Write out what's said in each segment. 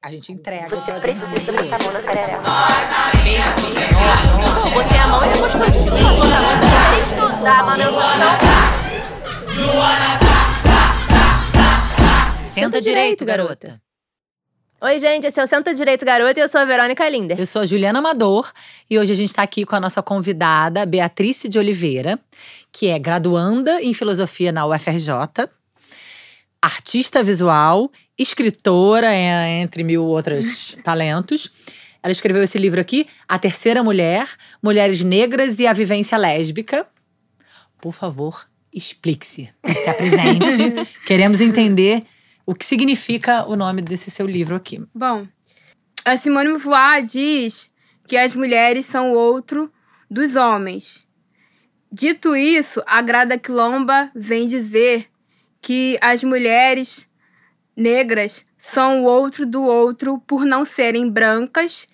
A gente entrega. Você precisa um botar a mão na xerereca. Eu botei a mão e depois foi tipo, tem que dar manutenção. Senta direito, garota. Oi, gente, esse é o Senta Direito Garota e eu sou a Verônica Linder. Eu sou a Juliana Amador e hoje a gente está aqui com a nossa convidada, Beatrice de Oliveira, que é graduanda em filosofia na UFRJ, artista visual, escritora, é, entre mil outros talentos. Ela escreveu esse livro aqui, A Terceira Mulher, Mulheres Negras e a Vivência Lésbica. Por favor, explique-se, se apresente. Queremos entender o que significa o nome desse seu livro aqui. Bom, a Simone Beauvoir diz que as mulheres são o outro dos homens. Dito isso, a Grada Quilomba vem dizer que as mulheres negras são o outro do outro por não serem brancas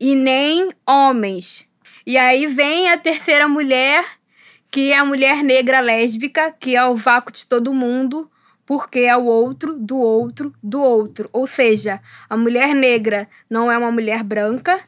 e nem homens. E aí vem a terceira mulher, que é a mulher negra lésbica, que é o vácuo de todo mundo, porque é o outro do outro do outro. Ou seja, a mulher negra não é uma mulher branca,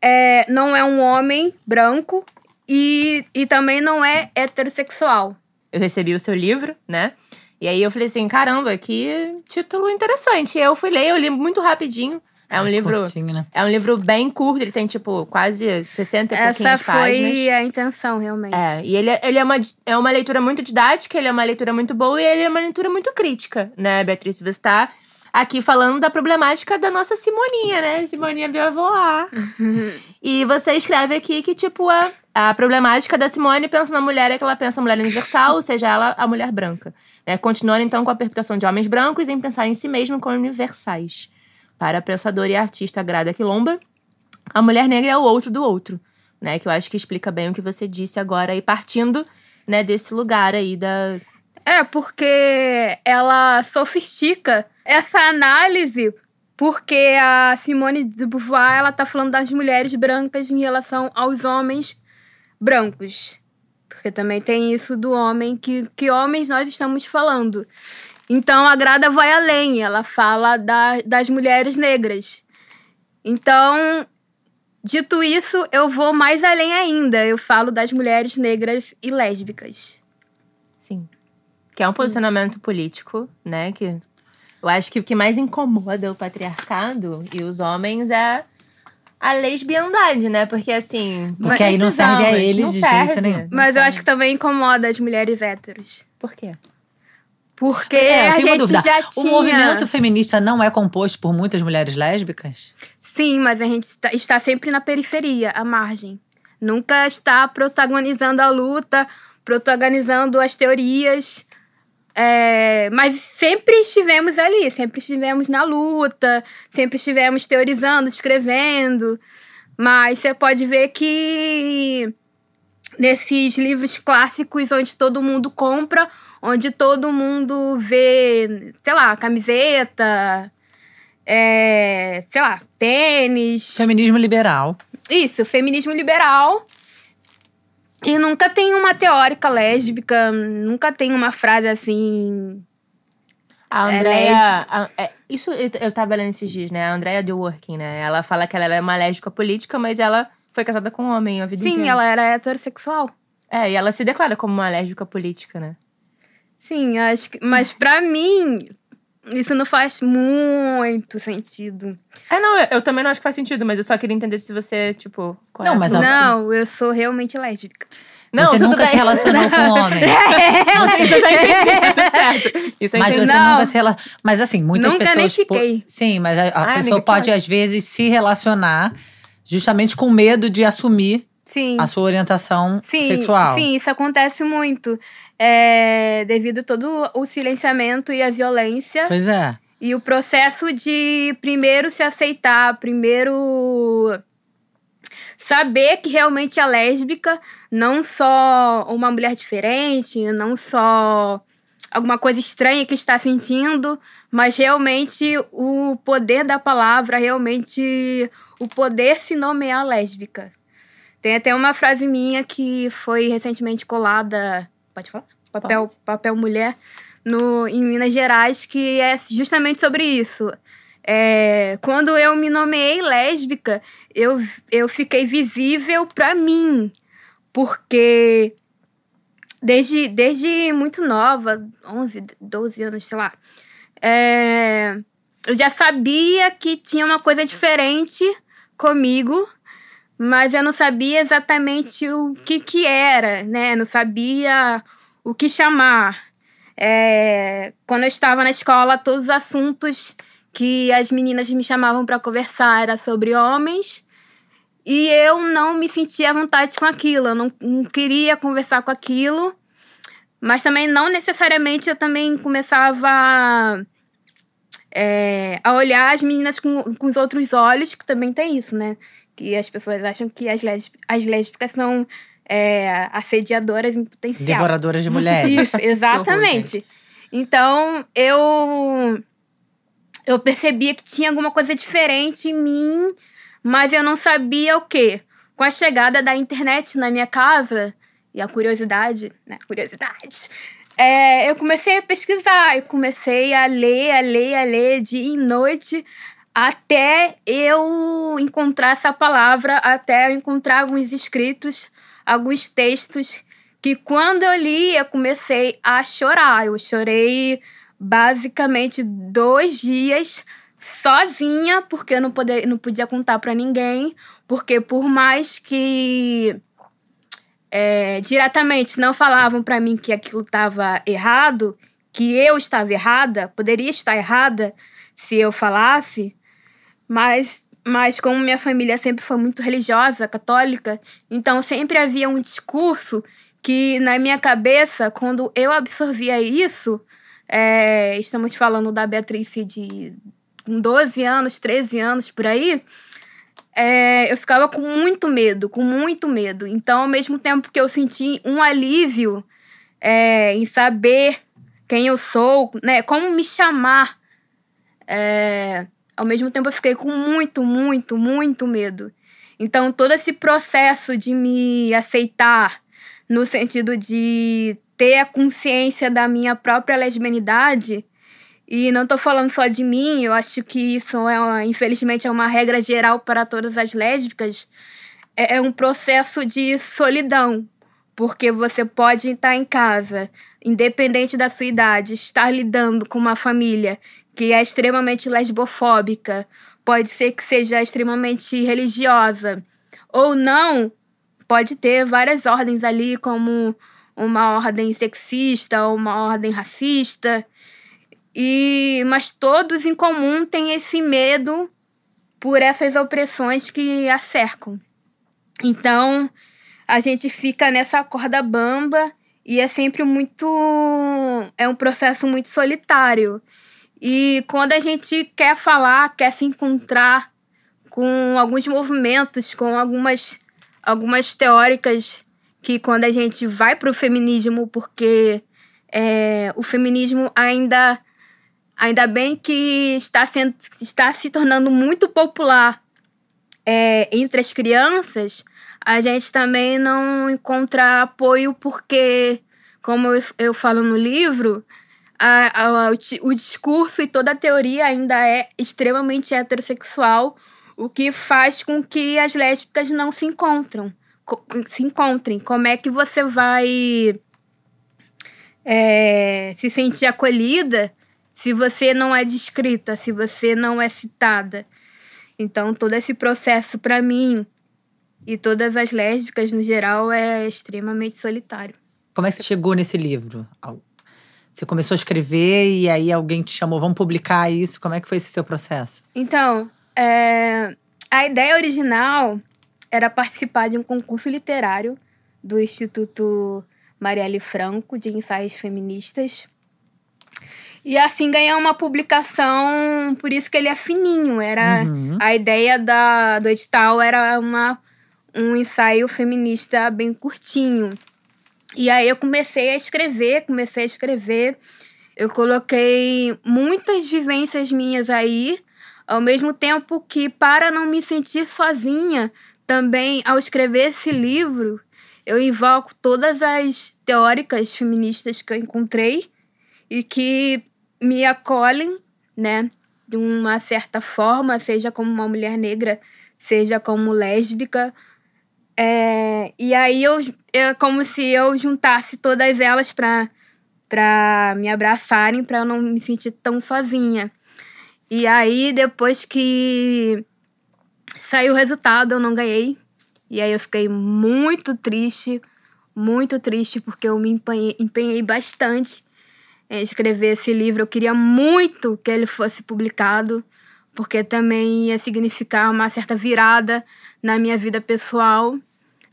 é, não é um homem branco e, e também não é heterossexual. Eu recebi o seu livro, né? E aí eu falei assim, caramba, que título interessante. E eu fui ler, eu li muito rapidinho. É um livro. Curtinho, né? É um livro bem curto, ele tem, tipo, quase 60 e Essa foi páginas. a intenção, realmente. É, e ele, é- ele é, uma, é uma leitura muito didática, ele é uma leitura muito boa e ele é uma leitura muito crítica, né, Beatriz? Você está aqui falando da problemática da nossa Simoninha, né? Simoninha Beauvoir. e você escreve aqui que, tipo, a, a problemática da Simone pensa na mulher é que ela pensa a mulher universal, ou seja, ela a mulher branca. Né? Continuando, então, com a perpetuação de homens brancos em pensar em si mesmo como universais. Para a pensadora e artista Grada Quilomba, a mulher negra é o outro do outro, né? Que eu acho que explica bem o que você disse agora aí, partindo, né, desse lugar aí da. É, porque ela sofistica essa análise, porque a Simone de Beauvoir, ela tá falando das mulheres brancas em relação aos homens brancos. Porque também tem isso do homem, que, que homens nós estamos falando. Então, a Grada vai além, ela fala da, das mulheres negras. Então, dito isso, eu vou mais além ainda. Eu falo das mulheres negras e lésbicas. Sim. Que é um posicionamento político, né? Que eu acho que o que mais incomoda o patriarcado e os homens é a lesbiandade, né? Porque assim. Porque aí não serve a eles não de serve, jeito nenhum. Mas eu serve. acho que também incomoda as mulheres héteros. Por quê? Porque É, a gente já O tinha... movimento feminista não é composto por muitas mulheres lésbicas? Sim, mas a gente está, está sempre na periferia, à margem. Nunca está protagonizando a luta, protagonizando as teorias. É, mas sempre estivemos ali, sempre estivemos na luta, sempre estivemos teorizando, escrevendo. Mas você pode ver que nesses livros clássicos onde todo mundo compra, onde todo mundo vê, sei lá, camiseta, é, sei lá, tênis. Feminismo liberal. Isso, feminismo liberal. E nunca tem uma teórica lésbica, nunca tem uma frase assim. A É Andrea. a- é, isso eu, eu tava lendo esses dias, né? A Andrea Dworkin, né? Ela fala que ela era uma lésbica política, mas ela foi casada com um homem a vida Sim, inteira. ela era heterossexual. É, e ela se declara como uma lésbica política, né? Sim, acho que. Mas pra mim, isso não faz muito sentido. É, não, eu, eu também não acho que faz sentido, mas eu só queria entender se você, tipo. qual Não, é a mas Não, eu sou realmente lésbica. Não, você nunca se bem. relacionou com homem. Não, isso eu já entendi, tá certo. Isso eu Mas entendi. você Não. nunca se relacionou. Mas assim, muitas Nunca pessoas. nem po- fiquei. Sim, mas a, a Ah, pessoa amiga, pode, pode. às vezes, se relacionar justamente com medo de assumir Sim. a sua orientação Sim, sexual. sim, isso acontece muito. É, devido a todo o silenciamento e a violência. Pois é. E o processo de primeiro se aceitar, primeiro saber que realmente é lésbica, não só uma mulher diferente, não só alguma coisa estranha que está sentindo, mas realmente o poder da palavra, realmente o poder se nomear lésbica. Tem até uma frase minha que foi recentemente colada, pode falar? Papel, papel mulher, no, em Minas Gerais, que é justamente sobre isso. é, quando eu me nomeei lésbica, eu, eu fiquei visível para mim, porque desde, desde muito nova, 11, 12 anos, sei lá, é, eu já sabia que tinha uma coisa diferente comigo, mas eu não sabia exatamente o que que era, né? Não sabia o que chamar. É, quando eu estava na escola, todos os assuntos que as meninas me chamavam para conversar era sobre homens e eu não me sentia à vontade com aquilo, eu não, não queria conversar com aquilo, mas também não necessariamente eu também começava é, a olhar as meninas com, com os outros olhos, que também tem isso, né? Que as pessoas acham que as, as lésbicas são é, assediadoras em potencial. Devoradoras de mulheres. Isso, exatamente. então, eu eu percebia que tinha alguma coisa diferente em mim, mas eu não sabia o quê. Com a chegada da internet na minha casa e a curiosidade, né? Curiosidade. É, eu comecei a pesquisar, eu comecei a ler, a ler, a ler dia e noite até eu encontrar essa palavra, até eu encontrar alguns escritos, alguns textos que quando eu li eu comecei a chorar. Eu chorei basicamente dois dias sozinha, porque eu não, poder, não podia contar para ninguém, porque por mais que é, diretamente não falavam para mim que aquilo estava errado, que eu estava errada, poderia estar errada se eu falasse, mas, mas como minha família sempre foi muito religiosa, católica, então sempre havia um discurso que na minha cabeça, quando eu absorvia isso, é, estamos falando da Beatriz de 12 anos, 13 anos por aí. É, eu ficava com muito medo, com muito medo. Então, ao mesmo tempo que eu senti um alívio é, em saber quem eu sou, né, como me chamar, é, ao mesmo tempo eu fiquei com muito, muito, muito medo. Então, todo esse processo de me aceitar, no sentido de ter a consciência da minha própria lesbianidade. E não estou falando só de mim, eu acho que isso, é uma, infelizmente, é uma regra geral para todas as lésbicas. É, é um processo de solidão, porque você pode estar em casa, independente da sua idade, estar lidando com uma família que é extremamente lesbofóbica, pode ser que seja extremamente religiosa, ou não, pode ter várias ordens ali, como uma ordem sexista ou uma ordem racista. E mas todos em comum têm esse medo por essas opressões que a cercam. Então, a gente fica nessa corda bamba e é sempre muito é um processo muito solitário. E quando a gente quer falar, quer se encontrar com alguns movimentos, com algumas algumas teóricas que quando a gente vai para o feminismo, porque é, o feminismo ainda, ainda bem que está, sendo, está se tornando muito popular é, entre as crianças, a gente também não encontra apoio porque, como eu, falo no livro, a, a, o, o discurso e toda a teoria ainda é extremamente heterossexual, o que faz com que as lésbicas não se encontram se encontrem. Como é que você vai é, se sentir acolhida se você não é descrita, se você não é citada? Então, todo esse processo, para mim, e todas as lésbicas no geral, é extremamente solitário. Como é que você chegou nesse livro? Você começou a escrever e aí alguém te chamou, vamos publicar isso? Como é que foi esse seu processo? Então, é, a ideia original era participar de um concurso literário do Instituto Marielle Franco de Ensaios Feministas. E assim ganhar uma publicação, por isso que ele é fininho. Era uhum. a ideia da, do edital era uma, um ensaio feminista bem curtinho. E aí eu comecei a escrever, comecei a escrever. Eu coloquei muitas vivências minhas aí, ao mesmo tempo que para não me sentir sozinha, também, ao escrever esse livro, eu invoco todas as teóricas feministas que eu encontrei e que me acolhem, né? de uma certa forma, seja como uma mulher negra, seja como lésbica. É, e aí eu como se eu juntasse todas elas para para me abraçarem, para eu não me sentir tão sozinha. E aí depois que saiu o resultado, eu não ganhei. E aí eu fiquei muito triste, muito triste porque eu me empenhei, empenhei bastante em escrever esse livro. Eu queria muito que ele fosse publicado, porque também ia significar uma certa virada na minha vida pessoal,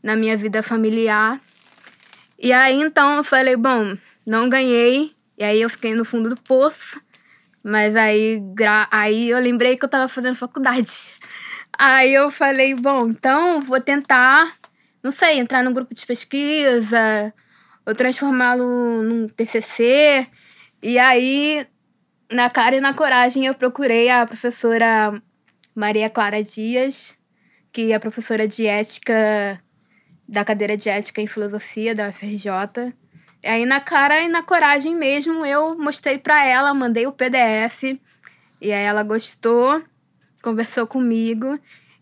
na minha vida familiar. E aí então eu falei, bom, não ganhei, e aí eu fiquei no fundo do poço. Mas aí, aí eu lembrei que eu tava fazendo faculdade. Aí eu falei, bom, então vou tentar, não sei, entrar num grupo de pesquisa, ou transformá-lo num TCC. E aí, na cara e na coragem, eu procurei a professora Maria Clara Dias, que é professora de ética da cadeira de ética em filosofia da UFRJ. Aí na cara e na coragem mesmo, eu mostrei para ela, mandei o PDF. E aí ela gostou, conversou comigo.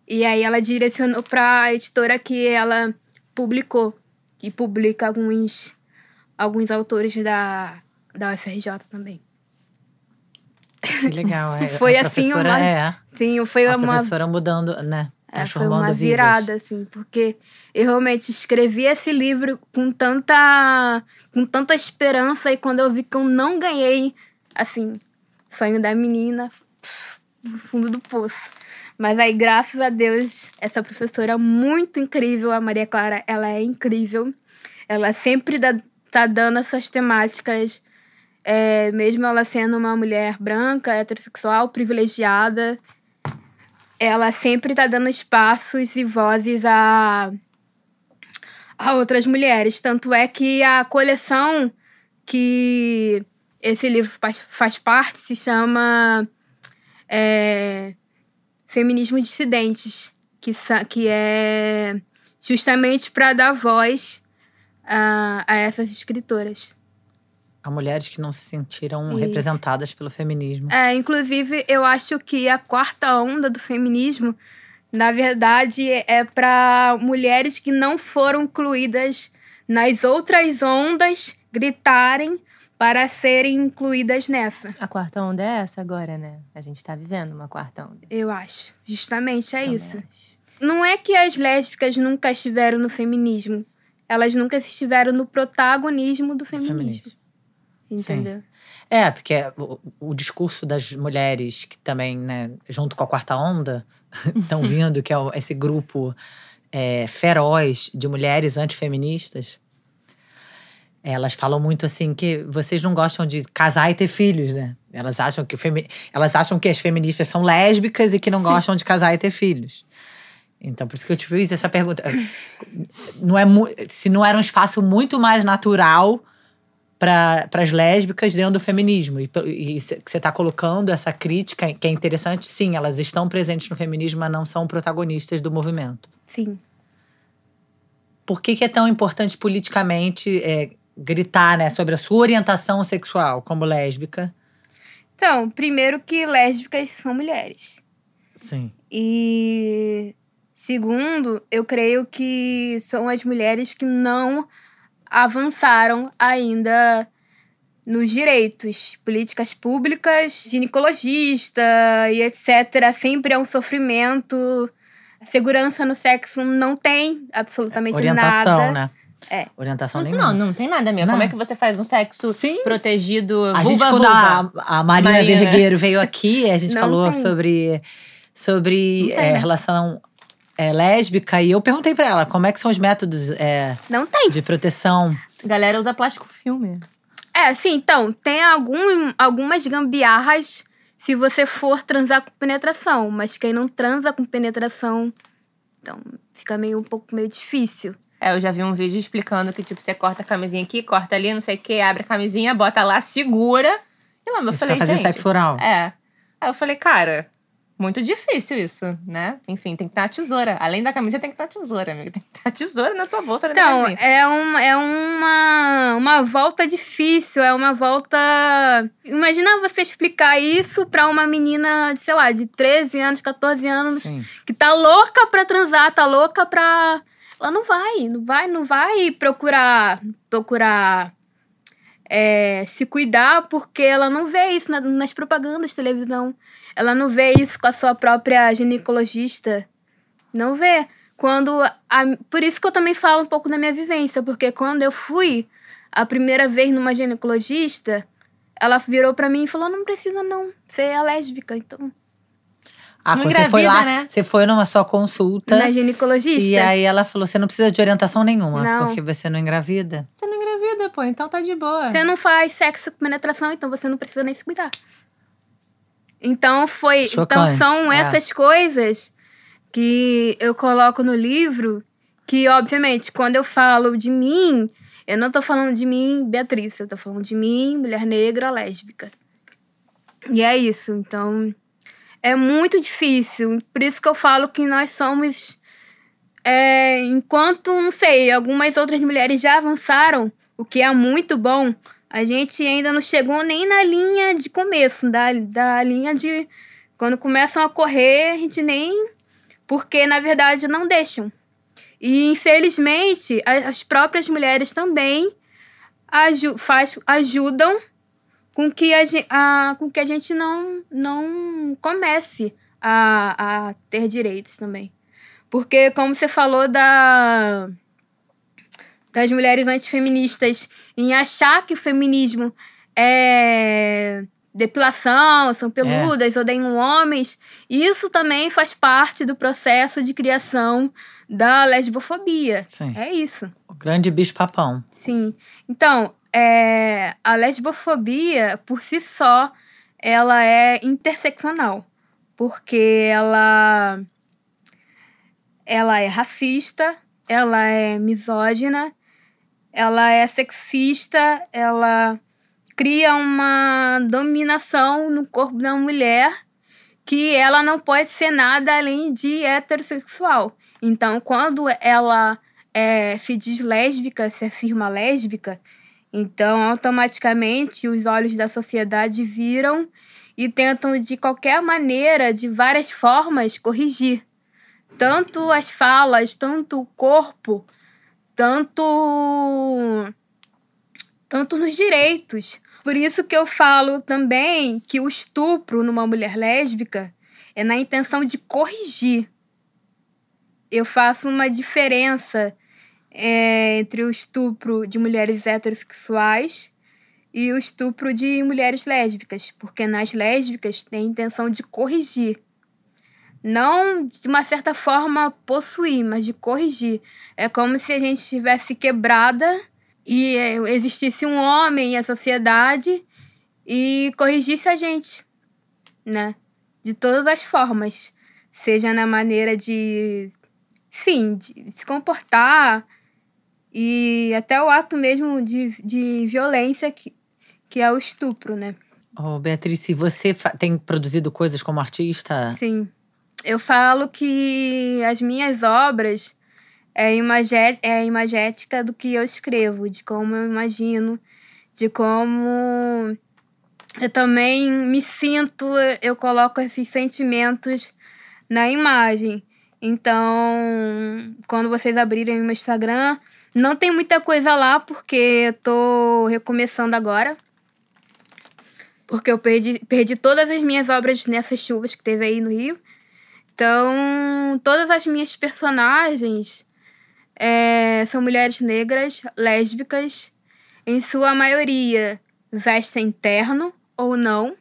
E aí ela direcionou para a editora que ela publicou, que publica alguns alguns autores da da UFRJ também. Que legal, é. foi assim uma é, Sim, foi a uma professora mudando, né? É, foi uma virada, assim, porque eu realmente escrevi esse livro com tanta, com tanta esperança e quando eu vi que eu não ganhei, assim, sonho da menina, no fundo do poço. Mas aí, graças a Deus, essa professora muito incrível, a Maria Clara, ela é incrível. Ela sempre dá, tá dando essas temáticas, é, mesmo ela sendo uma mulher branca, heterossexual, privilegiada, ela sempre tá dando espaços e vozes a, a outras mulheres. Tanto é que a coleção que esse livro faz, faz parte se chama é, Feminismo Dissidentes, que, que é justamente para dar voz a, a essas escritoras a mulheres que não se sentiram Isso. representadas pelo feminismo. É, inclusive, eu acho que a quarta onda do feminismo, na verdade, é para mulheres que não foram incluídas nas outras ondas gritarem para serem incluídas nessa. A quarta onda é essa agora, né? A gente está vivendo uma quarta onda. Eu acho. Justamente é Também isso. Acho. Não é que as lésbicas nunca estiveram no feminismo. Elas nunca estiveram no protagonismo do feminismo. feminismo. Entendeu? Sim. É, porque o, o, discurso das mulheres que também, né, junto com a quarta onda, estão vindo, que é esse grupo é, feroz de mulheres antifeministas. Elas falam muito assim que vocês não gostam de casar e ter filhos, né? Elas acham que, femi elas acham que as feministas são lésbicas e que não gostam de casar e ter filhos. Então, por isso que eu te fiz essa pergunta. Não é se não era um espaço muito mais natural para as lésbicas dentro do feminismo. E, e você está colocando essa crítica, que é interessante, sim, elas estão presentes no feminismo, mas não são protagonistas do movimento. Sim. Por que, que é tão importante politicamente é, gritar né, sobre a sua orientação sexual como lésbica? Então, primeiro que lésbicas são mulheres. Sim. E segundo, eu creio que são as mulheres que não avançaram ainda nos direitos, políticas públicas, ginecologista e etc. Sempre é um sofrimento. Segurança no sexo não tem absolutamente Orientação, nada. né? É. Orientação não, nenhuma. Não, não tem nada mesmo. Como é que você faz um sexo Sim. protegido? A vulva, gente, quando vulva. a, a Marina, Marina Vergueiro veio aqui, a gente Não falou tem. sobre, sobre é, né? relação é, lésbica e eu perguntei pra ela como é que são os métodos é, Não tem. de proteção. Galera usa plástico filme. É, sim, então, tem algum, algumas gambiarras se você for transar com penetração, mas quem não transa com penetração, então fica meio um pouco meio difícil. É, eu já vi um vídeo explicando que, tipo, você corta a camisinha aqui, corta ali, não sei o que, abre a camisinha, bota lá, segura. E lá, eu Isso falei, pra fazer gente. sexo oral. É. Aí eu falei, cara, Muito difícil isso, né? Enfim, tem que ter a tesoura. Além da camisa, tem que ter a tesoura, amiga. Tem que ter a tesoura na tua bolsa. Então, é, uma, é uma, uma volta difícil, é uma volta. Imagina você explicar isso pra uma menina, sei lá, de 13 anos, 14 anos, Sim. que tá louca pra transar, tá louca pra. Ela não vai, não vai, não vai procurar. procurar. é, se cuidar, porque ela não vê isso na- nas propagandas de televisão. Ela não vê isso com a sua própria ginecologista. Não vê. Quando. a- por isso que eu também falo um pouco da minha vivência, porque quando eu fui a primeira vez numa ginecologista, ela virou pra mim e falou: não precisa, não. Você é lésbica, então. Ah, Não você foi lá, né? você foi numa sua consulta. Na ginecologista. E aí ela falou: você não precisa de orientação nenhuma, Não. porque você não engravida. Você não engravida, pô. Então tá de boa. Você não faz sexo com penetração, então você não precisa nem se cuidar. Então foi. Chocante, então são é. essas coisas que eu coloco no livro que, obviamente, quando eu falo de mim, eu não tô falando de mim, Beatriz, eu tô falando de mim, mulher negra, lésbica. E é isso. Então, é muito difícil. Por isso que eu falo que nós somos. é, enquanto, não sei, algumas outras mulheres já avançaram, o que é muito bom, a gente ainda não chegou nem na linha de começo, da, da linha de. Quando começam a correr, a gente nem. Porque, na verdade, não deixam. E, infelizmente, as próprias mulheres também aju faz, ajudam com que a, a, com que a gente não, não comece a, a ter direitos também. Porque, como você falou da, das mulheres antifeministas em achar que o feminismo é depilação, são peludas, odeiam homens, isso também faz parte do processo de criação da lesbofobia. Sim. É isso. O grande bicho papão. Sim. Então, é, a lesbofobia, por si só, ela é interseccional. Porque ela, ela é racista, ela é misógina, ela é sexista, ela cria uma dominação no corpo da mulher que ela não pode ser nada além de heterossexual. Então, quando ela é, se diz lésbica, se afirma lésbica, então automaticamente os olhos da sociedade viram e tentam de qualquer maneira, de várias formas, corrigir. Tanto as falas, tanto o corpo, tanto tanto nos direitos. Por isso que eu falo também que o estupro numa mulher lésbica é na intenção de corrigir. Eu faço uma diferença é, entre o estupro de mulheres heterossexuais e o estupro de mulheres lésbicas, porque nas lésbicas tem a intenção de corrigir. Não de uma certa forma possuir, mas de corrigir. É como se a gente estivesse quebrada e é, existisse um homem e a sociedade e corrigisse a gente, né? De todas as formas. Seja na maneira de, enfim, de se comportar e até o ato mesmo de, de violência que, que é o estupro, né? Ô, Beatriz, se você tem produzido coisas como artista, Sim. Eu falo que as minhas obras é, imagé é imagética do que eu escrevo, de como eu imagino, de como eu também me sinto, eu coloco esses sentimentos na imagem. Então, quando vocês abrirem o meu Instagram, não tem muita coisa lá porque eu tô recomeçando agora. Porque eu perdi, perdi todas as minhas obras nessas chuvas que teve aí no Rio. Então, todas as minhas personagens é, são mulheres negras, lésbicas, em sua maioria vestem terno ou não.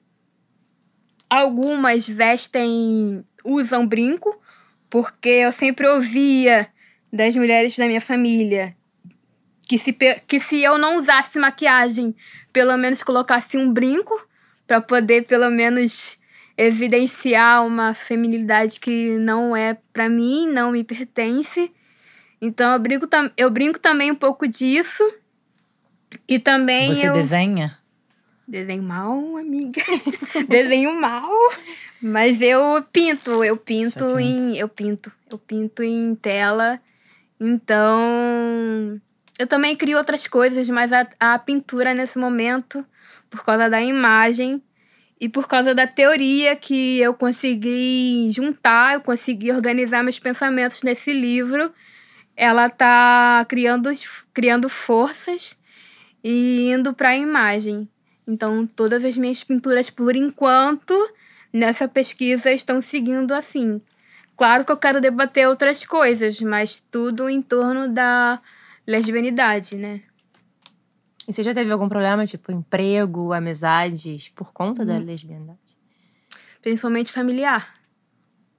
Algumas vestem, usam brinco, porque eu sempre ouvia das mulheres da minha família que se, que se eu não usasse maquiagem, pelo menos colocasse um brinco para poder pelo menos evidenciar uma feminilidade que não é para mim, não me pertence. Então eu brinco, eu brinco também um pouco disso. E também você eu desenha? desenho mal, amiga. desenho mal. Mas eu pinto, eu pinto em. Eu pinto. Eu pinto em tela. Então. Eu também crio outras coisas, mas a, a pintura nesse momento, por causa da imagem e por causa da teoria que eu consegui juntar, eu consegui organizar meus pensamentos nesse livro, ela tá criando, criando forças e indo para a imagem. Então, todas as minhas pinturas, por enquanto, nessa pesquisa estão seguindo assim. Claro que eu quero debater outras coisas, mas tudo em torno da lesbianidade, né? E você já teve algum problema, tipo, emprego, amizades, por conta Hum. da lesbianidade? Principalmente familiar.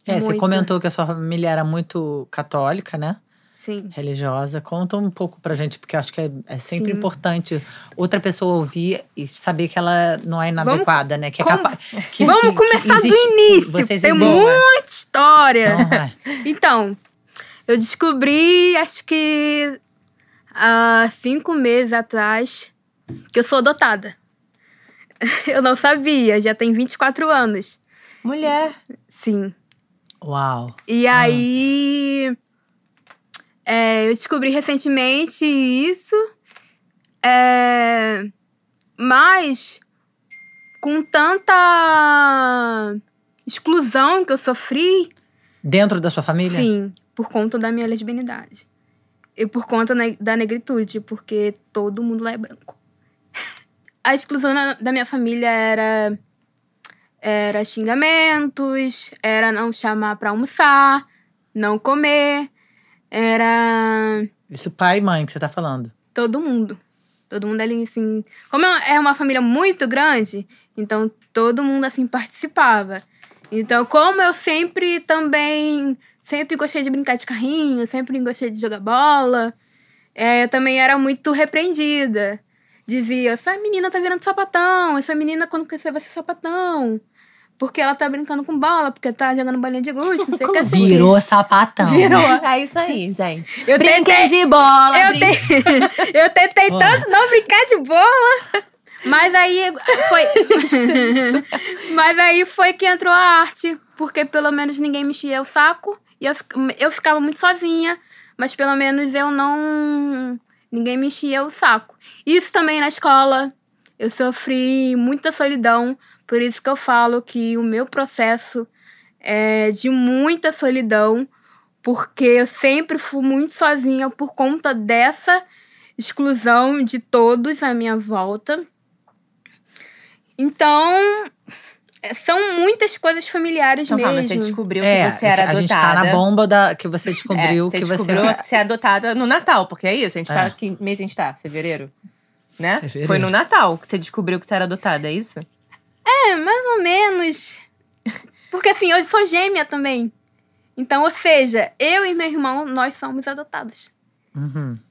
É, você Muito. comentou que a sua família era muito católica, né? Sim. Religiosa. Conta um pouco pra gente, porque eu acho que é, é sempre Sim. importante outra pessoa ouvir e saber que ela não é inadequada, né? Que é capaz. que- Vamos que- que começar do existe- início. Vocês Tem existem. muita história. Então, vai. Então, eu descobri, acho que há cinco meses atrás, que eu sou adotada. Eu não sabia, já tem 24 anos. Mulher. Sim. Uau. E aí. é, eu descobri recentemente isso. é, mas com tanta exclusão que eu sofri, Dentro da sua família? sim, por conta da minha lesbianidade. E por conta ne- da negritude, porque todo mundo lá é branco. A exclusão na- da minha família era era xingamentos, era não chamar pra almoçar, não comer, era Isso pai e mãe que você tá falando. todo mundo. Todo mundo ali, assim. Como é uma família muito grande, então todo mundo, assim, participava. Então, como eu sempre também. Sempre gostei de brincar de carrinho, sempre gostei de jogar bola, é, eu também era muito repreendida. Dizia: essa menina tá virando sapatão, essa menina quando crescer vai ser sapatão. Porque ela tá brincando com bola, porque tá jogando bolinha de gude, não sei o que assim. Virou sapatão. Virou. É isso aí, gente. Eu Brinquem tentei- de bola. Eu, te- eu tentei tanto não brincar de bola. Mas aí foi. Mas aí foi que entrou a arte. Porque pelo menos ninguém me enchia o saco. E eu, eu ficava muito sozinha. Mas pelo menos eu não. Ninguém me enchia o saco. Isso também na escola. Eu sofri muita solidão. Por isso que eu falo que o meu processo é de muita solidão porque eu sempre fui muito sozinha por conta dessa exclusão de todos à minha volta. Então, são muitas coisas familiares Então, calma, mesmo. você descobriu É, que você era a adotada. gente tá na bomba da, que você É, descobriu você que você. descobriu que você é adotada no Natal, porque é isso. A gente É. tá. Que mês a gente tá? Fevereiro? Né? Fevereiro. Foi no Natal que você descobriu que você era adotada, é isso? É, mais ou menos. Porque assim, eu sou gêmea também. Então, ou seja, eu e meu irmão, nós somos adotados. Uhum.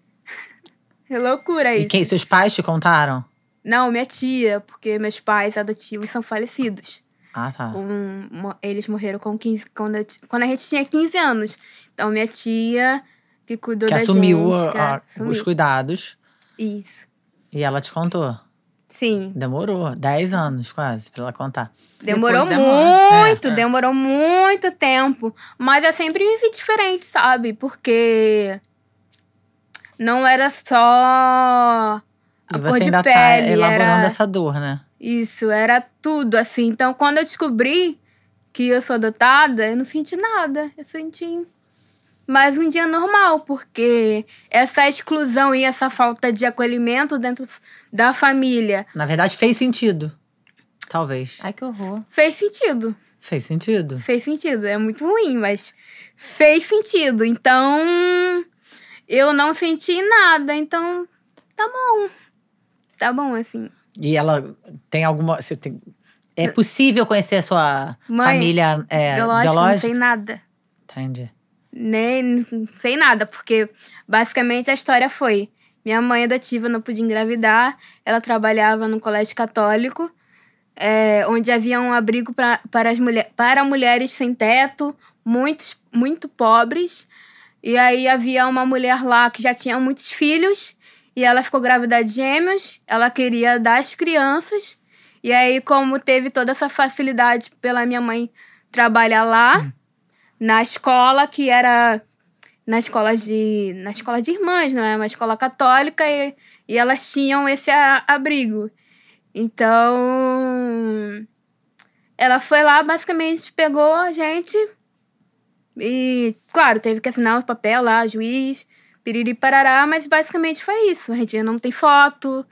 É loucura E isso. quem? Seus pais te contaram? Não, minha tia, porque meus pais adotivos são falecidos. Ah, tá. Com- mo- eles morreram com 15, quando, eu quando a gente tinha 15 anos. Então, minha tia que cuidou Que da assumiu, gente. a- assumiu. os cuidados Isso. e ela te contou. Sim. Demorou 10 anos quase pra ela contar. Demorou muito, É, é. demorou muito tempo. Mas eu sempre vivi diferente, sabe? Porque não era só a E cor você de ainda tá pele, elaborando era essa dor, né? isso, era tudo assim. Então, quando eu descobri que eu sou adotada, eu não senti nada. Eu senti mais um dia normal, porque essa exclusão e essa falta de acolhimento dentro da família Na verdade, fez sentido. Talvez. Ai, que horror. fez sentido. Fez sentido. Fez sentido. É muito ruim, mas fez sentido. Então, eu não senti nada. Então, tá bom. Tá bom, assim. E ela tem alguma. Você tem, é possível conhecer a sua Mãe, família é, biológico, não biológica? sei nada. Entendi. Nem não sei nada, porque basicamente a história foi: minha mãe adotiva não podia engravidar, ela trabalhava no colégio católico, é, onde havia um abrigo pra, para, as mulher, para mulheres sem teto, muitos, muito pobres. E aí havia uma mulher lá que já tinha muitos filhos, e ela ficou grávida de gêmeos, ela queria dar as crianças, E aí, como teve toda essa facilidade pela minha mãe trabalhar lá, na escola, que era na escola de. na escola de irmãs, não é? Uma escola católica, e, e elas tinham esse a- abrigo. Então. Ela foi lá, basicamente pegou a gente e, claro, teve que assinar o papel lá, juiz, piriri parará, mas basicamente foi isso. A gente não tem foto,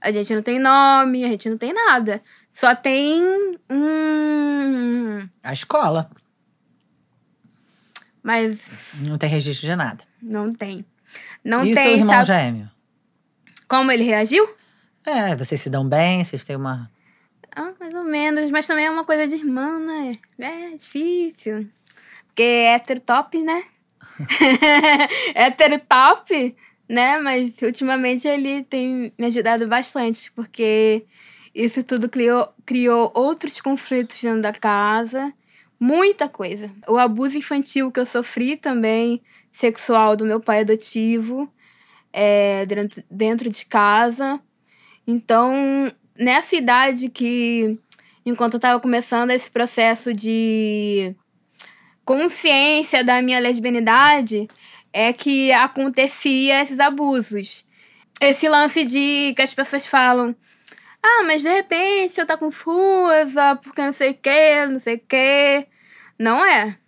a gente não tem nome, a gente não tem nada. Só tem um. A escola. Mas Não tem registro de nada. não tem. Não e tem, seu irmão sabe gêmeo? como ele reagiu? É, vocês se dão bem, vocês têm uma. Ah, mais ou menos, mas também é uma coisa de irmã, né? É difícil. Porque é hétero top, né? hétero top, né? Mas ultimamente ele tem me ajudado bastante, porque isso tudo criou, criou outros conflitos dentro da casa. Muita coisa. O abuso infantil que eu sofri também, sexual do meu pai adotivo, é, dentro, dentro de casa. Então, nessa idade que, enquanto eu tava começando esse processo de consciência da minha lesbianidade, é que acontecia esses abusos. Esse lance de que as pessoas falam, ah, mas de repente você tá confusa, porque não sei o que, não sei o que. Não é.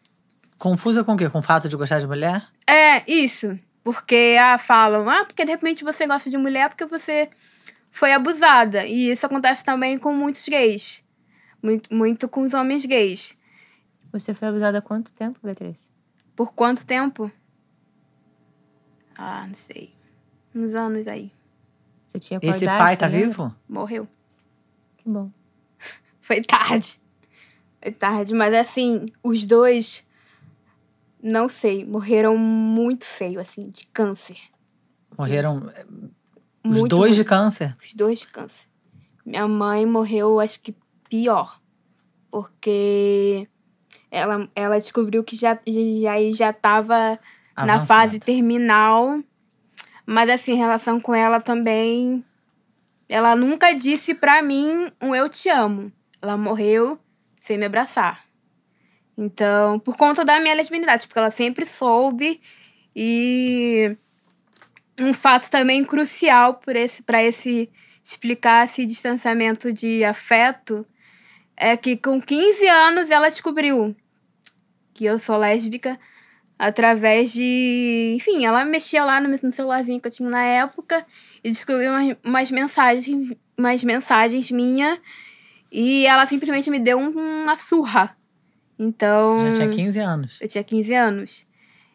Confusa com o quê? Com o fato de gostar de mulher? É, isso. Porque ah, falam, ah, porque de repente você gosta de mulher porque você foi abusada. E isso acontece também com muitos gays. Muito, muito com os homens gays. Você foi abusada há quanto tempo, Beatriz? Por quanto tempo? Ah, não sei. Uns anos aí. Você tinha qual Esse idade, pai tá lembra? vivo? Morreu. Que bom. Foi tarde. Foi tarde, mas assim, os dois, não sei, morreram muito feio, assim, de câncer. Morreram eh, os Muito dois de câncer. Os dois de câncer. Minha mãe morreu, acho que pior. Porque ela, ela descobriu que já, já, já tava na fase terminal. Mas, assim, em relação com ela também. Ela nunca disse pra mim um eu te amo. Ela morreu sem me abraçar. Então, por conta da minha lesbianidade, porque ela sempre soube. E um fato também crucial por esse, para esse explicar esse distanciamento de afeto é que com 15 anos ela descobriu que eu sou lésbica através de. Enfim, ela mexia lá no, no celularzinho que eu tinha na época e descobriu umas, umas mensagens, umas mensagens minhas e ela simplesmente me deu um- uma surra. Então. Você já tinha 15 anos. Eu tinha 15 anos.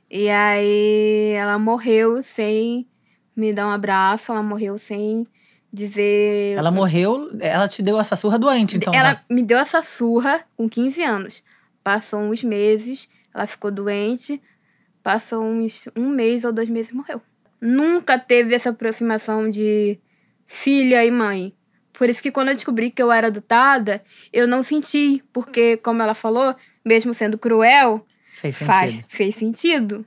E aí ela morreu sem me dar um abraço, ela morreu sem dizer. Ela morreu, ela te deu essa surra doente, então. ela né? me deu essa surra com 15 anos. Passou uns meses, ela ficou doente. Passou uns um mês ou dois meses e morreu. Nunca teve essa aproximação de filha e mãe. Por isso que quando eu descobri que eu era adotada, eu não senti. Porque, como ela falou, mesmo sendo cruel, Fez sentido. Faz, fez sentido.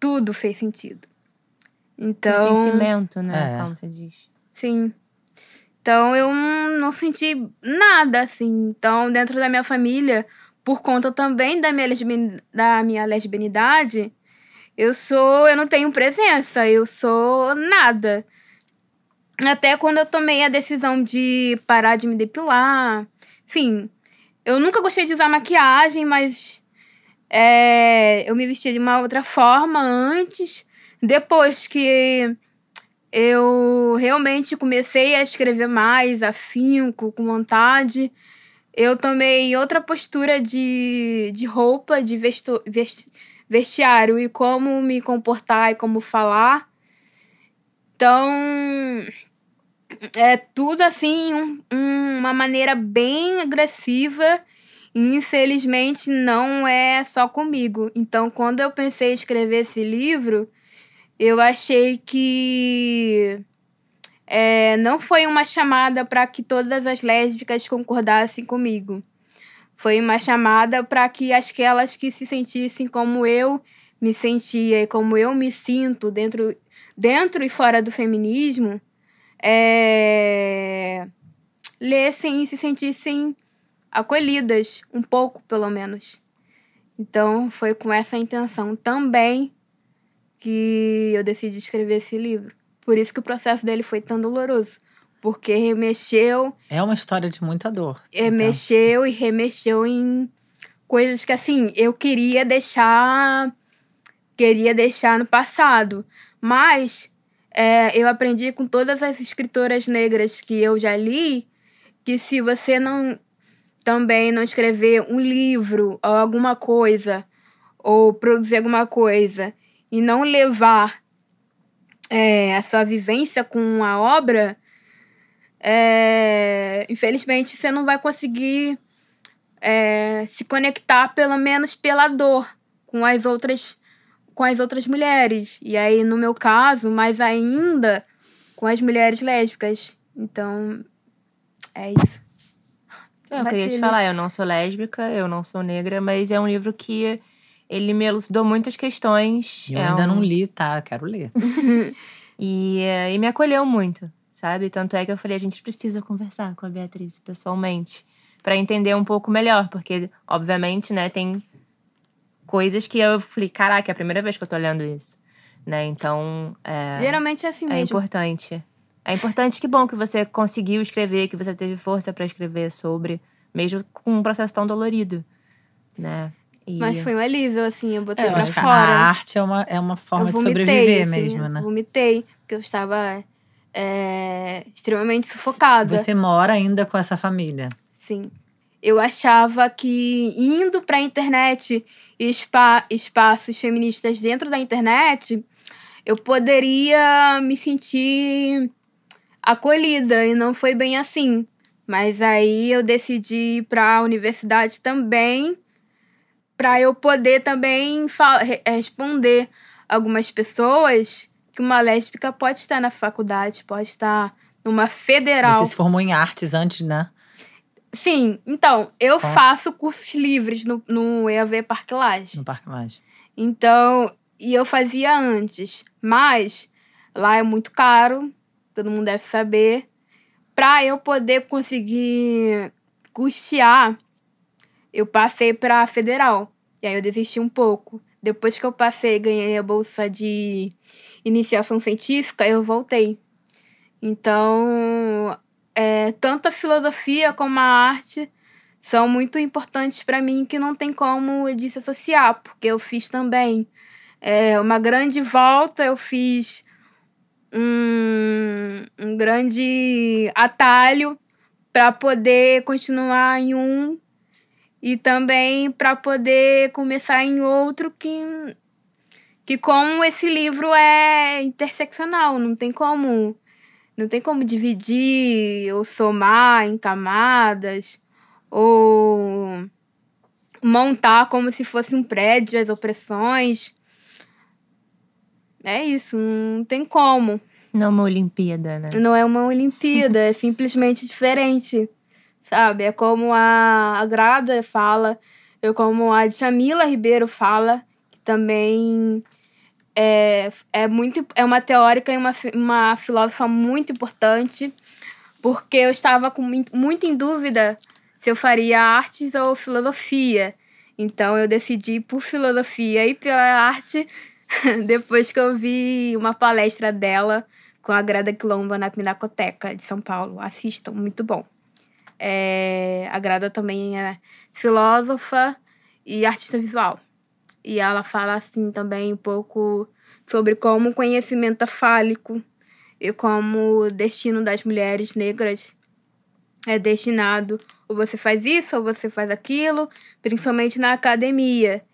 Tudo fez sentido. Então, Pertencimento, né? É. Como você diz. Sim. Então eu não senti nada assim. Então, dentro da minha família, por conta também da minha, lesbian, da minha lesbianidade, eu sou, eu não tenho presença, eu sou nada. Até quando eu tomei a decisão de parar de me depilar, enfim, eu nunca gostei de usar maquiagem, mas é, eu me vestia de uma outra forma antes. Depois que eu realmente comecei a escrever mais, afinco, com vontade, eu tomei outra postura de, de roupa, de vesto, vesti- vestiário e como me comportar e como falar. Então, é tudo assim, um- uma maneira bem agressiva. E infelizmente não é só comigo. Então, quando eu pensei em escrever esse livro, eu achei que é, não foi uma chamada para que todas as lésbicas concordassem comigo. Foi uma chamada para que aquelas que se sentissem como eu me sentia e como eu me sinto dentro, dentro e fora do feminismo, é, lessem e se sentissem acolhidas, um pouco pelo menos. Então foi com essa intenção também que eu decidi escrever esse livro. Por isso que o processo dele foi tão doloroso. Porque remexeu. É uma história de muita dor. Remexeu então. e remexeu em coisas que, assim, eu queria deixar. Queria deixar no passado. Mas é, eu aprendi com todas as escritoras negras que eu já li que se você não também não escrever um livro ou alguma coisa, ou produzir alguma coisa, e não levar é, a sua vivência com a obra, é, infelizmente você não vai conseguir é, se conectar, pelo menos pela dor, com as outras com as outras mulheres. E aí, no meu caso, mais ainda com as mulheres lésbicas. Então, é isso. Eu queria te falar, eu não sou lésbica, eu não sou negra, mas é um livro que ele me elucidou muitas questões. Eu é ainda um... não li, tá? Quero ler. e, eh, e me acolheu muito, sabe? Tanto é que eu falei, a gente precisa conversar com a Beatriz pessoalmente para entender um pouco melhor, porque obviamente, né, tem coisas que eu falei, caraca, é a primeira vez que eu tô olhando isso, né? Então, é, geralmente é assim mesmo. É importante. É importante que bom que você conseguiu escrever, que você teve força para escrever sobre, mesmo com um processo tão dolorido, né? E... Mas foi um alívio, assim, eu botei é, pra fora. A arte é uma, é uma forma vomitei, de sobreviver assim, mesmo, né? Eu vomitei, porque eu estava é, extremamente sufocada. Você mora ainda com essa família? Sim. Eu achava que indo pra internet e spa, espaços feministas dentro da internet, eu poderia me sentir acolhida, e não foi bem assim. Mas aí eu decidi ir para a universidade também para eu poder também responder algumas pessoas que uma lésbica pode estar na faculdade, pode estar numa federal. Você se formou em artes antes, né? Sim, então, eu faço cursos livres no, no EAV Parque Laje. No Parque Laje. Então, e eu fazia antes, mas lá é muito caro, todo mundo deve saber. Para eu poder conseguir custear eu passei para federal. E aí eu desisti um pouco. Depois que eu passei e ganhei a bolsa de iniciação científica, eu voltei. Então, é, tanto a filosofia como a arte são muito importantes para mim que não tem como desassociar, porque eu fiz também é, uma grande volta, eu fiz um, um grande atalho para poder continuar em um e também para poder começar em outro que que como esse livro é interseccional, não tem como não tem como dividir ou somar em camadas ou montar como se fosse um prédio as opressões. É isso, não tem como. Não é uma Olimpíada, né? Não é uma Olimpíada, é simplesmente diferente sabe? É como a, a Grada fala, eu como a Jamila Ribeiro fala, que também é, é, muito, é uma teórica e uma, uma filósofa muito importante, porque eu estava com muito em dúvida se eu faria artes ou filosofia. Então eu decidi por filosofia e pela arte depois que eu vi uma palestra dela com a Grada Quilomba na Pinacoteca de São Paulo. Assistam, muito bom. É, a Grada também é filósofa e artista visual. E ela fala assim também um pouco sobre como o conhecimento é fálico e como o destino das mulheres negras é destinado ou você faz isso ou você faz aquilo, principalmente na academia.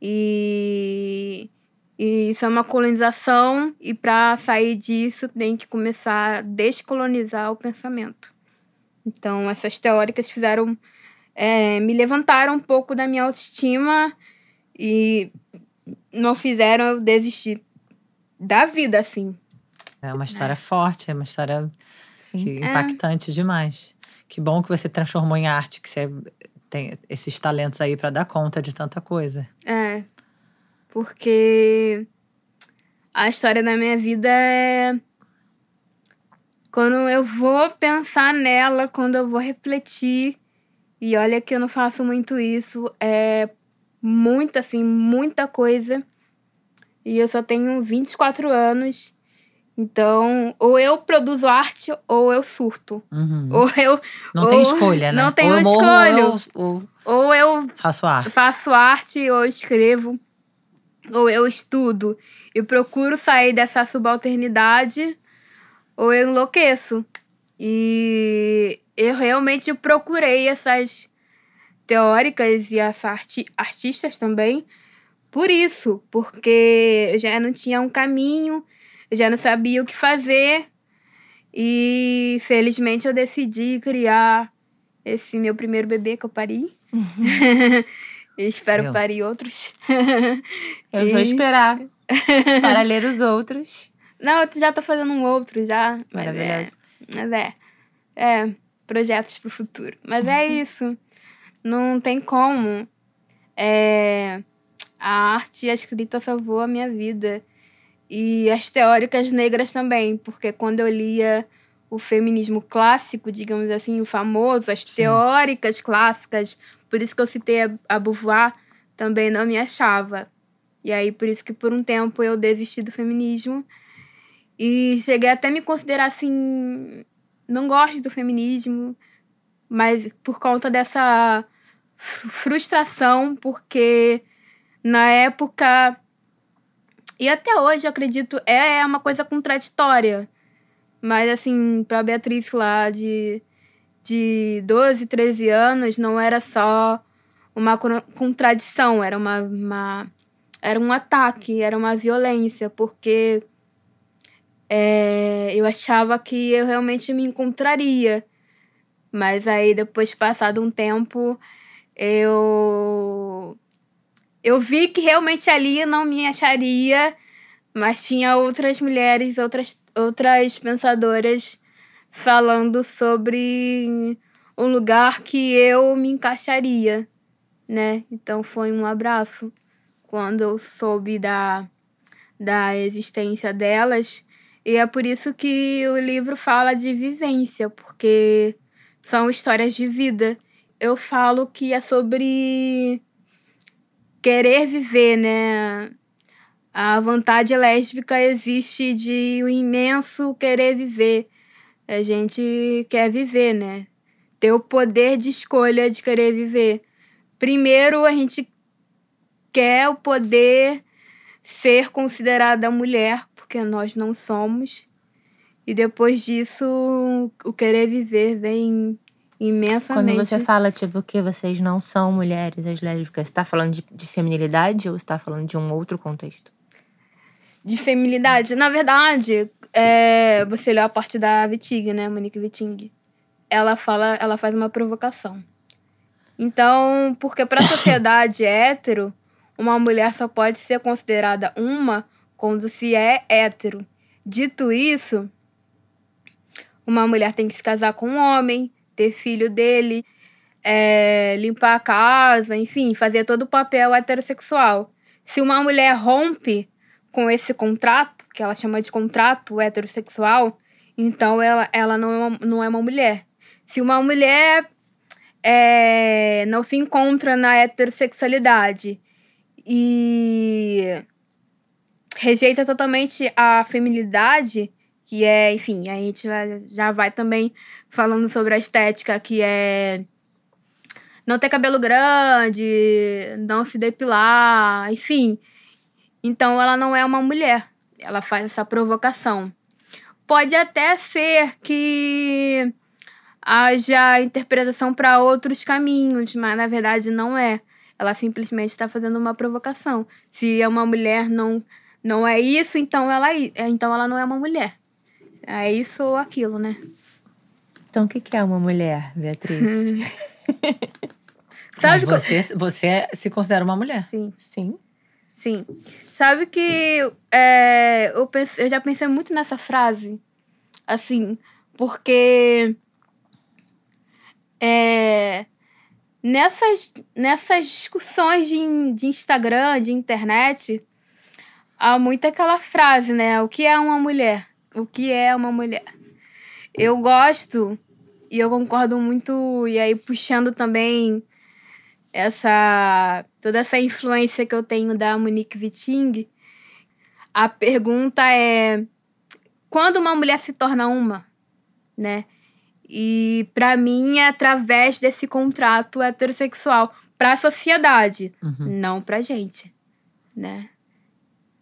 E, e isso é uma colonização e para sair disso tem que começar a descolonizar o pensamento. Então, essas teóricas fizeram. É, me levantaram um pouco da minha autoestima e não fizeram eu desistir da vida, assim. É uma história é. forte, é uma história é. impactante demais. Que bom que você transformou em arte, que você tem esses talentos aí para dar conta de tanta coisa. É. Porque a história da minha vida é quando eu vou pensar nela, quando eu vou refletir, e olha que eu não faço muito isso, é muita, assim, muita coisa. E eu só tenho 24 anos. Então, ou eu produzo arte ou eu surto. Uhum. Ou eu. Não ou- tem escolha, né? Não tenho ou escolha. Ou eu, ou Ou eu faço arte. faço arte, ou escrevo, ou eu estudo e procuro sair dessa subalternidade, ou eu enlouqueço. E eu realmente procurei essas teóricas e essas arti artistas também por isso, porque eu já não tinha um caminho, eu já não sabia o que fazer. E felizmente eu decidi criar esse meu primeiro bebê que eu pari. Eu espero Eu. parir outros. Eu vou E- esperar para ler os outros. Não, eu já tô fazendo um outro já. mas é- Maravilhoso. Mas é. É, projetos pro futuro. Mas é isso. Não tem como. É, a arte e a escrita salvou a minha vida. E as teóricas negras também, porque quando eu lia o feminismo clássico, digamos assim, o famoso, as teóricas clássicas, por isso que eu citei a, a Beauvoir, também não me achava. E aí, por isso que por um tempo eu desisti do feminismo. E cheguei até a me considerar assim. Não gosto do feminismo, mas por conta dessa fr- frustração, porque na época. E até hoje, eu acredito, é uma coisa contraditória. Mas, assim, pra Beatriz lá de, de 12, 13 anos, não era só uma co- contradição, era uma, uma. Era um ataque, era uma violência, porque é, eu achava que eu realmente me encontraria. Mas aí, depois, passado um tempo, eu. Eu vi que realmente ali não me acharia, mas tinha outras mulheres, outras, outras pensadoras falando sobre um lugar que eu me encaixaria, né? Então foi um abraço. Quando eu soube da, da existência delas, e é por isso que o livro fala de vivência, porque são histórias de vida. Eu falo que é sobre querer viver, né? A vontade lésbica existe de um imenso querer viver. A gente quer viver, né? Ter o poder de escolha de querer viver. Primeiro, a gente quer o poder ser considerada mulher, porque nós não somos. E depois disso, o querer viver vem Quando imensamente. você fala, tipo, que vocês não são mulheres, as lésbicas, você tá falando de, de feminilidade ou você tá falando de um outro contexto? de feminilidade. Na verdade, é, você leu a parte da Vitig, né, Monique Viting. Ela fala, ela faz uma provocação. Então, porque para a sociedade hétero, uma mulher só pode ser considerada uma quando se é hétero. Dito isso, uma mulher tem que se casar com um homem, ter filho dele, é, limpar a casa, enfim, fazer todo o papel heterossexual. Se uma mulher rompe com esse contrato, que ela chama de contrato heterossexual, então ela, ela não, é uma, não é uma mulher. Se uma mulher é, não se encontra na heterossexualidade e rejeita totalmente a feminilidade, que é, enfim, a gente vai- já vai também falando sobre a estética, que é não ter cabelo grande, não se depilar, enfim. Então ela não é uma mulher. Ela faz essa provocação. Pode até ser que haja interpretação para outros caminhos, mas na verdade não é. Ela simplesmente está fazendo uma provocação. Se é uma mulher não não é isso, então ela é- então ela não é uma mulher. É isso ou aquilo, né? Então, o que que é uma mulher, Beatriz? Mas Sabe que- você, você se considera uma mulher. Sim. Sim. Sim. Sabe que é, eu, pense- eu já pensei muito nessa frase. Assim, porque. É, nessas, nessas discussões de, de Instagram, de internet, há muito aquela frase, né? O que é uma mulher? O que é uma mulher? Eu gosto e eu concordo muito, e aí puxando também essa toda essa influência que eu tenho da Monique Witting, a pergunta é quando uma mulher se torna uma, né? E para mim é através desse contrato heterossexual para a sociedade, Uhum. não pra gente, né?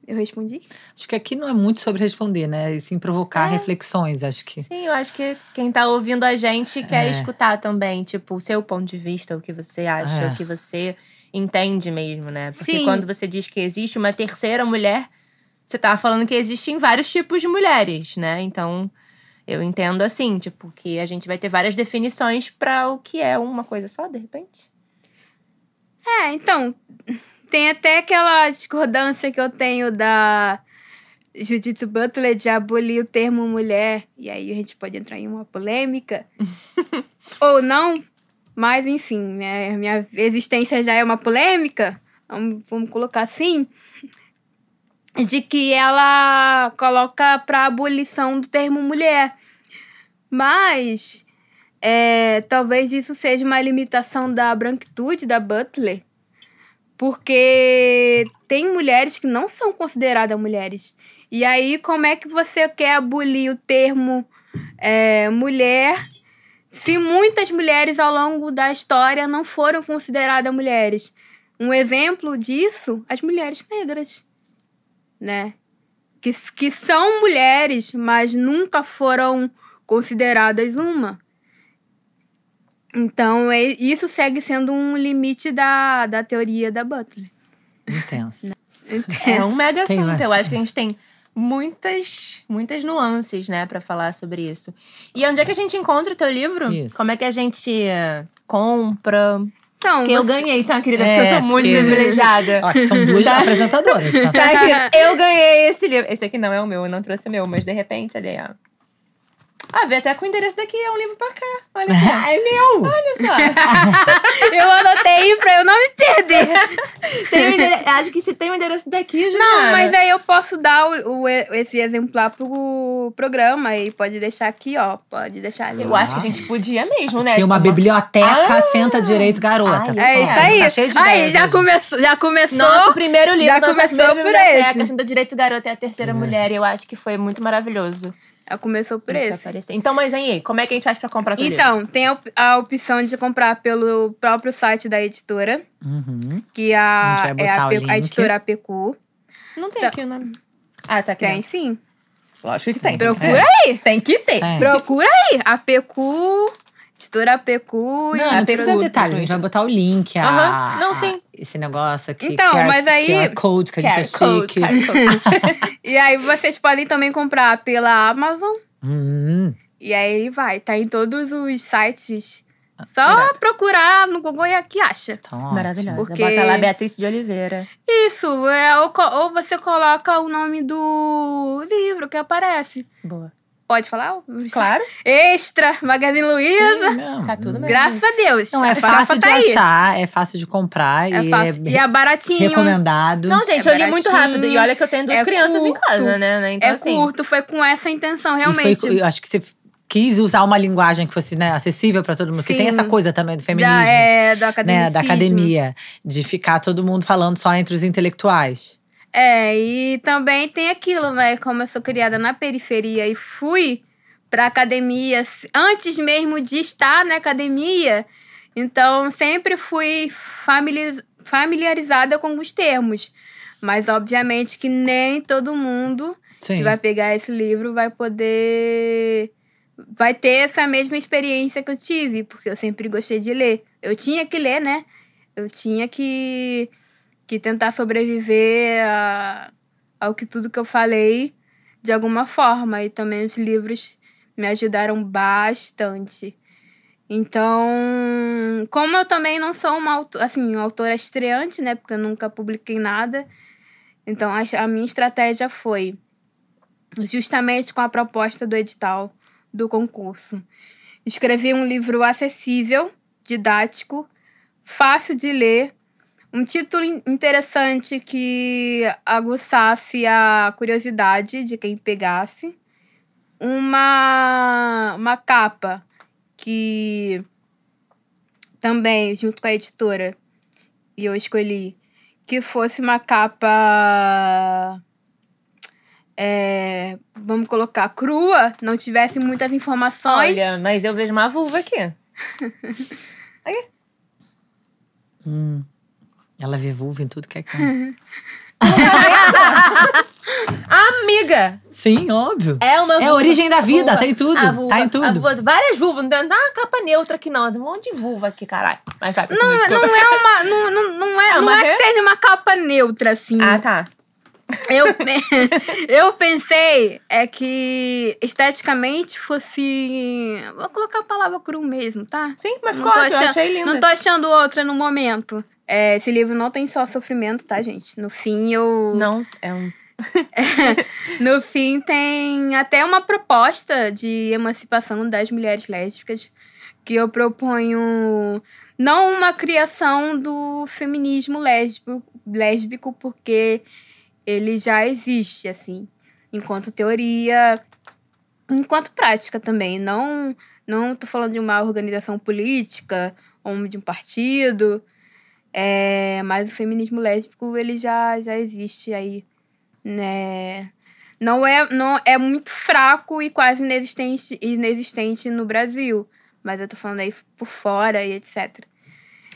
Eu respondi? Acho que aqui não é muito sobre responder, né? E sim provocar É. reflexões, acho que. Sim, eu acho que quem tá ouvindo a gente quer É. escutar também, tipo, o seu ponto de vista, o que você acha, É. o que você entende mesmo, né? Porque Sim. quando você diz que existe uma terceira mulher, você tá falando que existem vários tipos de mulheres, né? Então, eu entendo assim, tipo, que a gente vai ter várias definições pra o que é uma coisa só, de repente. É, então, tem até aquela discordância que eu tenho da Judith Butler de abolir o termo mulher, e aí a gente pode entrar em uma polêmica, ou não, mas enfim, minha, minha existência já é uma polêmica, vamos, vamos colocar assim, de que ela coloca para abolição do termo mulher. Mas é, talvez isso seja uma limitação da branquitude da Butler, porque tem mulheres que não são consideradas mulheres. E aí, como é que você quer abolir o termo é, mulher se muitas mulheres ao longo da história não foram consideradas mulheres? Um exemplo disso, as mulheres negras, né? Que, que são mulheres, mas nunca foram consideradas uma. Então, é- isso segue sendo um limite da, da teoria da Butler. Intenso. É um mega assunto. mais. Eu acho que a gente tem muitas, muitas nuances, né, pra falar sobre isso. E onde é que a gente encontra o teu livro? Isso. Como é que a gente compra? Então, eu você- ganhei, tá, querida? É, porque eu sou muito porque- privilegiada. Ó, que são duas Tá. apresentadoras, tá? Tá aqui. Eu ganhei esse livro. Esse aqui não é o meu, eu não trouxe o meu, mas de repente, olha aí, ó. Ah, vê até com o endereço daqui, é um livro pra cá. Olha só. É meu! Olha só. eu anotei pra eu não me perder. Tem um Acho que se tem o endereço daqui, já. Não, era. mas aí eu posso dar o, o- esse exemplar pro programa e pode deixar aqui, ó. Pode deixar ali. Eu acho que a gente podia mesmo, né? Tem uma biblioteca, Ah! senta direito, garota. Ai, É isso aí. Tá cheio de aí, ideias já começou, já começou. Nosso primeiro livro, Já começou por biblioteca, esse. Sendo Direito Garota é a terceira mulher. E eu acho que foi muito maravilhoso. Começou por esse. Então, mas aí, como é que a gente faz pra comprar tudo Então, tem a, op- a opção de comprar pelo próprio site da editora, Uhum. que A a, é a, a link. editora APQ. Não tem Tá. aqui o nome. Ah, tá aqui. Tem não. sim. Lógico que tem. Procura É. aí. Tem que ter. É. Procura aí. APQ, editora Não, e não precisa produto. detalhes, a gente vai botar o link. A, Aham. Não, a- sim. esse negócio aqui. Então, QR mas aí- QR Code, que a gente é QR code, chique. QR code. E aí vocês podem também comprar pela Amazon. Hum, E aí vai, tá em todos os sites. Só Irado. procurar no Google e aqui acha. tá ótimo. Maravilhosa. Porque- Bota lá Beatriz de Oliveira. Isso, é, ou, ou você coloca o nome do livro que aparece. Boa. Pode falar? Claro. Extra, Magazine Luiza. Sim, não. Tá tudo bem. Graças a Deus. Não, é fácil de tá aí. achar, é fácil de comprar É e fácil. é E é baratinho. recomendado. Não, gente, É eu li muito rápido. E olha que eu tenho duas é crianças em curto, casa, né? né? Então, É assim. curto, foi com essa intenção, E realmente. foi- eu acho que você quis usar uma linguagem que fosse né, acessível pra todo mundo. Que tem Sim. essa coisa também do feminismo. Já é do né, academicismo. da academia. De ficar todo mundo falando só entre os intelectuais. É, e também tem aquilo, né? Como eu sou criada na periferia e fui pra academia antes mesmo de estar na academia, então sempre fui famili- familiarizada com os termos. Mas obviamente que nem todo mundo Sim. que vai pegar esse livro vai poder. Vai ter essa mesma experiência que eu tive, porque eu sempre gostei de ler. Eu tinha que ler, né? Eu tinha que, que tentar sobreviver a- ao que tudo que eu falei de alguma forma. E também os livros me ajudaram bastante. Então, como eu também não sou uma auto- assim, uma autora estreante, né? Porque eu nunca publiquei nada. Então, a, a minha estratégia foi justamente com a proposta do edital do concurso. Escrevi um livro acessível, didático, fácil de ler, um título in- interessante que aguçasse a curiosidade de quem pegasse. uma, uma capa que também, junto com a editora, e eu escolhi que fosse uma capa. é, vamos colocar crua, não tivesse muitas informações. Olha, mas eu vejo uma vulva aqui. Hum. Ela vê vulva em tudo que é canto. Amiga! Sim, óbvio. É uma É a vulva. origem da vida, Vulva. tem tudo, A vulva, tá em tudo. a vulva, várias vulvas, não tem nada capa neutra aqui não. Tem um monte de vulva aqui, caralho. Mas vai, Não, não é uma. Não, não, não é, É não uma é que seja uma capa neutra, assim. Ah, tá. Eu, eu pensei é que esteticamente fosse. Vou colocar a palavra cru mesmo, tá? Sim, mas ficou ótimo, eu achando- achei linda. Não tô achando outra no momento. É, esse livro não tem só sofrimento, tá, gente? No fim, eu. Não, é um... No fim, tem até uma proposta de emancipação das mulheres lésbicas que eu proponho não uma criação do feminismo lésbico, lésbico porque ele já existe, assim, enquanto teoria, enquanto prática também. Não, não tô falando de uma organização política ou de um partido, é, mas o feminismo lésbico ele já, já existe aí né? Não é, não é muito fraco e quase inexistente, inexistente no Brasil. Mas eu tô falando aí por fora e etc.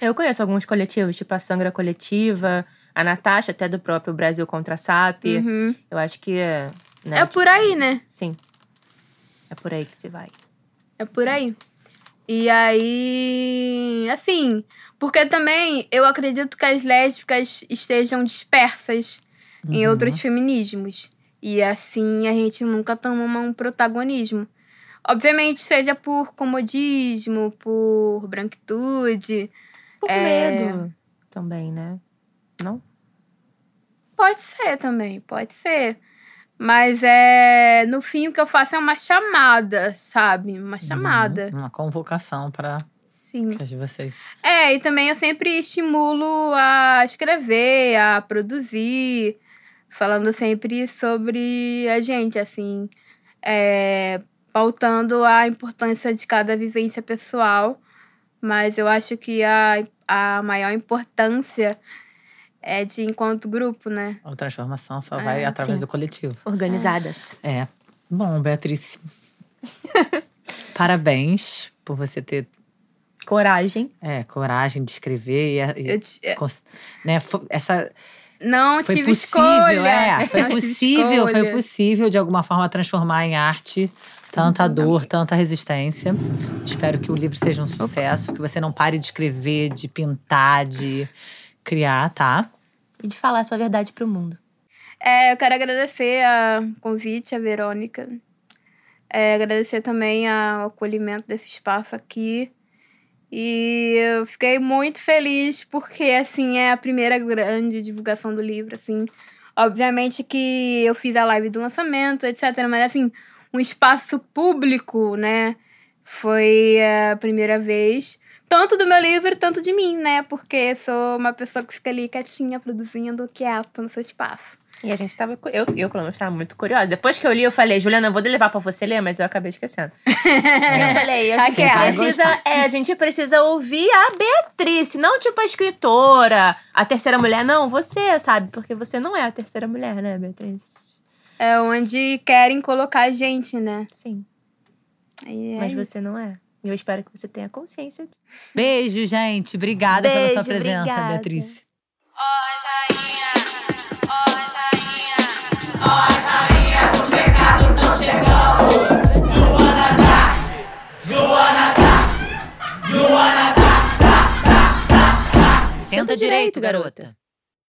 Eu conheço alguns coletivos, tipo a Sangra Coletiva, a Natasha, até do próprio Brasil contra a SAP. Uhum. Eu acho que é... Né, É por aí, né? Sim. É por aí que se vai. É por aí. E aí, assim, porque também eu acredito que as lésbicas estejam dispersas em outros feminismos. E assim a gente nunca toma um protagonismo. Obviamente, seja por comodismo, por branquitude. Por É. medo também, né? Não? Pode ser também, pode ser. Mas é. No fim, o que eu faço é uma chamada, sabe? Uma chamada. Uma convocação para Sim. que vocês. É, e também eu sempre estimulo a escrever, a produzir, falando sempre sobre a gente, assim, é, pautando a importância de cada vivência pessoal, mas eu acho que a, a maior importância é de enquanto grupo, né? A transformação só É, vai através sim. do coletivo. Organizadas. É. Bom, Beatriz. Parabéns por você ter Coragem. é, coragem de escrever e, e- Eu te- cons- né, essa não foi tive possível, escolha. é, foi Não possível, foi possível de alguma forma transformar em arte tanta dor, tanta resistência. Espero que o livro seja um sucesso, que você não pare de escrever, de pintar, de criar, tá? E de falar a sua verdade pro mundo. É, eu quero agradecer o convite, a Verônica. É, agradecer também ao acolhimento desse espaço aqui. E eu fiquei muito feliz porque, assim, é a primeira grande divulgação do livro, assim. Obviamente que eu fiz a live do lançamento, etc. Mas, assim, um espaço público, né? Foi a primeira vez. Tanto do meu livro, tanto de mim, né? Porque sou uma pessoa que fica ali quietinha, produzindo, quieta no seu espaço. E a gente tava. Eu, eu pelo menos, tava muito curiosa. Depois que eu li, eu falei, Juliana, eu vou levar pra você ler, mas eu acabei esquecendo. eu falei, a Tá gente, quieto. precisa, é, a gente precisa ouvir a Beatriz, não tipo a escritora, a terceira mulher, não, você, sabe? Porque você não é a terceira mulher, né, Beatriz? É onde querem colocar a gente, né? Sim, é mas isso. você não é. E eu espero que você tenha consciência disso. Beijo, gente. Obrigada pela sua Beijo, presença, obrigada. Beatriz. Senta direito, garota.